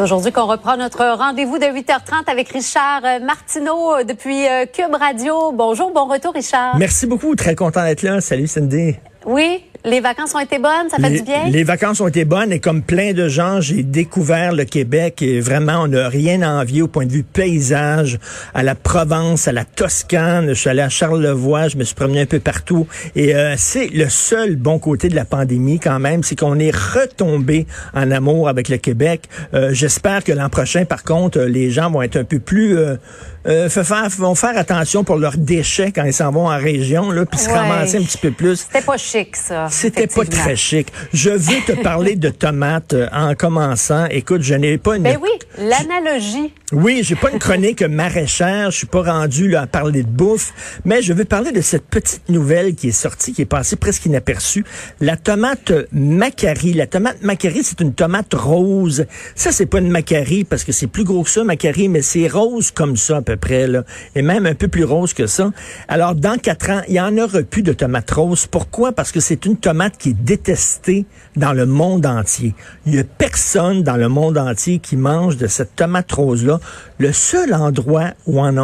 C'est aujourd'hui qu'on reprend notre rendez-vous de 8h30 avec Richard euh, Martineau euh, depuis euh, Cube Radio. Bonjour, bon retour Richard. Merci beaucoup, très content d'être là. Salut Cindy. Oui, les vacances ont été bonnes, ça fait les, du bien? Les vacances ont été bonnes et comme plein de gens, j'ai découvert le Québec et vraiment, on n'a rien à envier au point de vue paysage, à la Provence, à la Toscane. Je suis allé à Charlevoix, je me suis promené un peu partout et euh, c'est le seul bon côté de la pandémie quand même, c'est qu'on est retombé en amour avec le Québec. Euh, J'espère que l'an prochain, par contre, les gens vont être un peu plus... Euh, euh, faire, vont faire attention pour leurs déchets quand ils s'en vont en région, là, puis se Ouais. ramasser un petit peu plus. C'était pas chic, ça. C'était pas très chic. Je veux te parler de tomates euh, en commençant. Écoute, je n'ai pas une... Ben oui, l'analogie. Oui, j'ai pas une chronique maraîchère, je suis pas rendu là à parler de bouffe, mais je veux parler de cette petite nouvelle qui est sortie, qui est passée presque inaperçue. La tomate Macari. La tomate Macari, c'est une tomate rose. Ça, c'est pas une Macari parce que c'est plus gros que ça, Macari, mais c'est rose comme ça Et même un peu plus rose que ça. Alors, dans quatre ans, il y en aura plus de tomates roses. Pourquoi? Parce que c'est une tomate qui est détestée dans le monde entier. Il y a personne dans le monde entier qui mange de cette tomate rose-là. Le seul endroit où on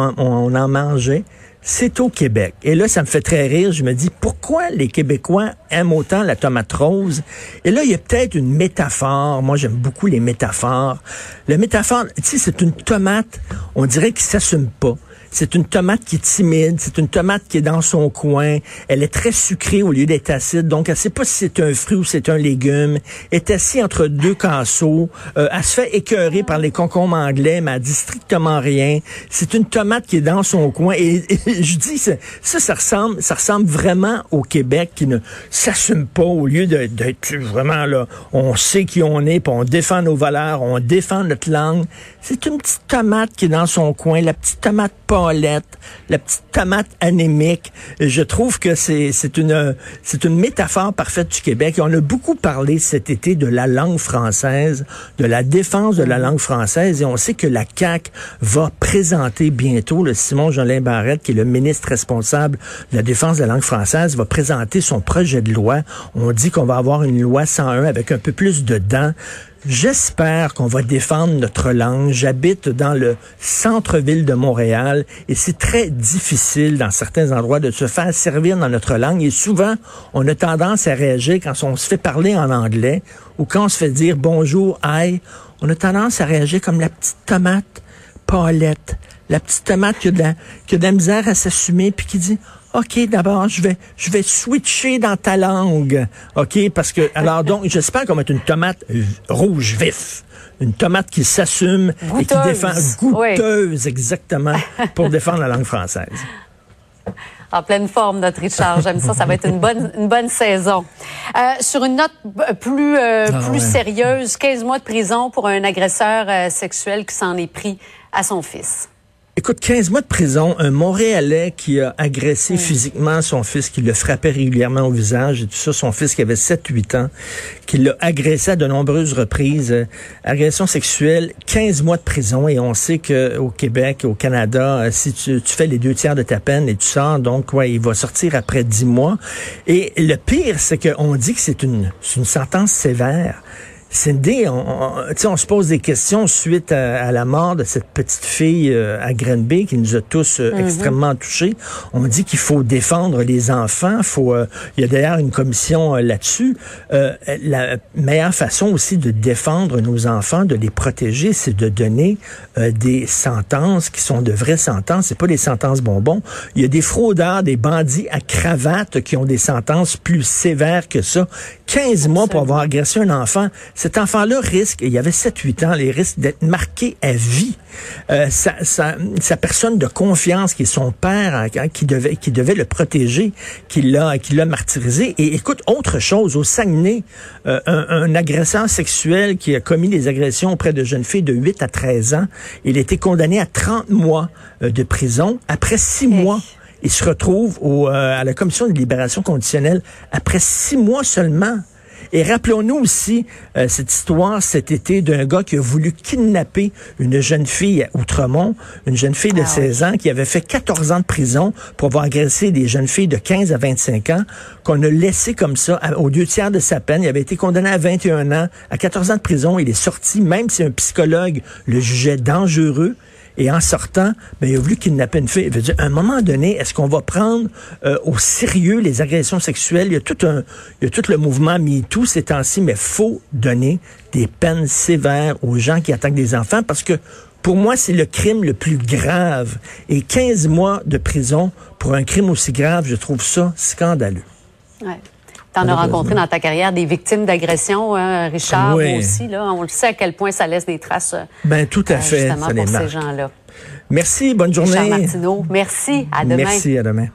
en mangeait, c'est au Québec. Et là, ça me fait très rire. Je me dis, pourquoi les Québécois aiment autant la tomate rose? Et là, il y a peut-être une métaphore. Moi, j'aime beaucoup les métaphores. La métaphore, tu sais, c'est une tomate, on dirait qu'il s'assume pas. C'est une tomate qui est timide, c'est une tomate qui est dans son coin. Elle est très sucrée au lieu d'être acide, donc elle sait pas si c'est un fruit ou c'est un légume. Est assise entre deux casseaux. Euh, elle se fait écœurer par les concombres anglais, mais elle dit strictement rien. C'est une tomate qui est dans son coin. Et, je dis, ça, ça, ressemble, ça ressemble vraiment au Québec qui ne s'assume pas au lieu d'être vraiment là. On sait qui on est, puis on défend nos valeurs, on défend notre langue. C'est une petite tomate qui est dans son coin, la petite tomate La petite tomate anémique. Je trouve que c'est une c'est une métaphore parfaite du Québec. On a beaucoup parlé cet été de la langue française, de la défense de la langue française. Et on sait que la CAQ va présenter bientôt, le Simon Jolin Barrette, qui est le ministre responsable de la défense de la langue française, va présenter son projet de loi. On dit qu'on va avoir une loi 101 avec un peu plus de dents. J'espère qu'on va défendre notre langue. J'habite dans le centre-ville de Montréal et c'est très difficile dans certains endroits de se faire servir dans notre langue. Et souvent on a tendance à réagir quand on se fait parler en anglais ou quand on se fait dire bonjour, hi, on a tendance à réagir comme la petite tomate Paulette, la petite tomate qui a de qui a de la misère à s'assumer puis qui dit OK, d'abord, je vais, je vais switcher dans ta langue. OK, parce que, alors donc, j'espère qu'on va être une tomate rouge vif. Une tomate qui s'assume et qui défend, goûteuse, exactement, pour défendre la langue française. En pleine forme, notre Richard. J'aime ça. Ça va être une bonne, une bonne saison. Euh, sur une note plus, euh, Ah plus ouais. sérieuse, 15 mois de prison pour un agresseur euh, sexuel qui s'en est pris à son fils. Écoute, 15 mois de prison, un Montréalais qui a agressé physiquement son fils, qui le frappait régulièrement au visage et tout ça, son fils qui avait 7-8 ans, qui l'a agressé à de nombreuses reprises, euh, agression sexuelle, 15 mois de prison et on sait que au Québec, au Canada, euh, si tu, tu fais les deux tiers de ta peine et tu sors, donc ouais, il va sortir après 10 mois. Et le pire, c'est qu'on dit que c'est une, c'est une sentence sévère. Cindy, on, on, on se pose des questions suite à, à la mort de cette petite fille euh, à Granby qui nous a tous euh, extrêmement touchés. On dit qu'il faut défendre les enfants. Faut, euh, il y a d'ailleurs une commission euh, là-dessus. Euh, la meilleure façon aussi de défendre nos enfants, de les protéger, c'est de donner euh, des sentences qui sont de vraies sentences. C'est pas des sentences bonbons. Il y a des fraudeurs, des bandits à cravate qui ont des sentences plus sévères que ça. 15 mois pour avoir agressé un enfant, cet enfant-là risque, il y avait 7-8 ans, les risques d'être marqué à vie. Euh, sa, sa, personne de confiance, qui est son père, hein, qui devait, qui devait le protéger, qui l'a, qui l'a martyrisé. Et écoute, autre chose, au Saguenay, euh, un, un, agresseur sexuel qui a commis des agressions auprès de jeunes filles de 8 à 13 ans, il a été condamné à 30 mois euh, de prison. Après six mois, il se retrouve au, à la commission de libération conditionnelle après six mois seulement. Et rappelons-nous aussi euh, cette histoire cet été d'un gars qui a voulu kidnapper une jeune fille à Outremont, une jeune fille de 16 ah ans qui avait fait 14 ans de prison pour avoir agressé des jeunes filles de 15 à 25 ans, qu'on a laissé comme ça au deux tiers de sa peine. Il avait été condamné à 21 ans, à 14 ans de prison. Il est sorti, même si un psychologue le jugeait dangereux. Et en sortant, ben, il a voulu kidnapper une fille. Dire, à un moment donné, est-ce qu'on va prendre euh, au sérieux les agressions sexuelles? Il y a tout un, il y a tout le mouvement MeToo ces temps-ci, mais faut donner des peines sévères aux gens qui attaquent des enfants parce que pour moi, c'est le crime le plus grave. Et 15 mois de prison pour un crime aussi grave, je trouve ça scandaleux. Ouais. Tu en as rencontré dans ta carrière des victimes d'agression, hein, Richard aussi. Là, on le sait à quel point ça laisse des traces. Euh, ben tout à fait. Justement pour ces gens-là. Merci, bonne journée. Richard Martineau, merci. À demain. Merci, à demain.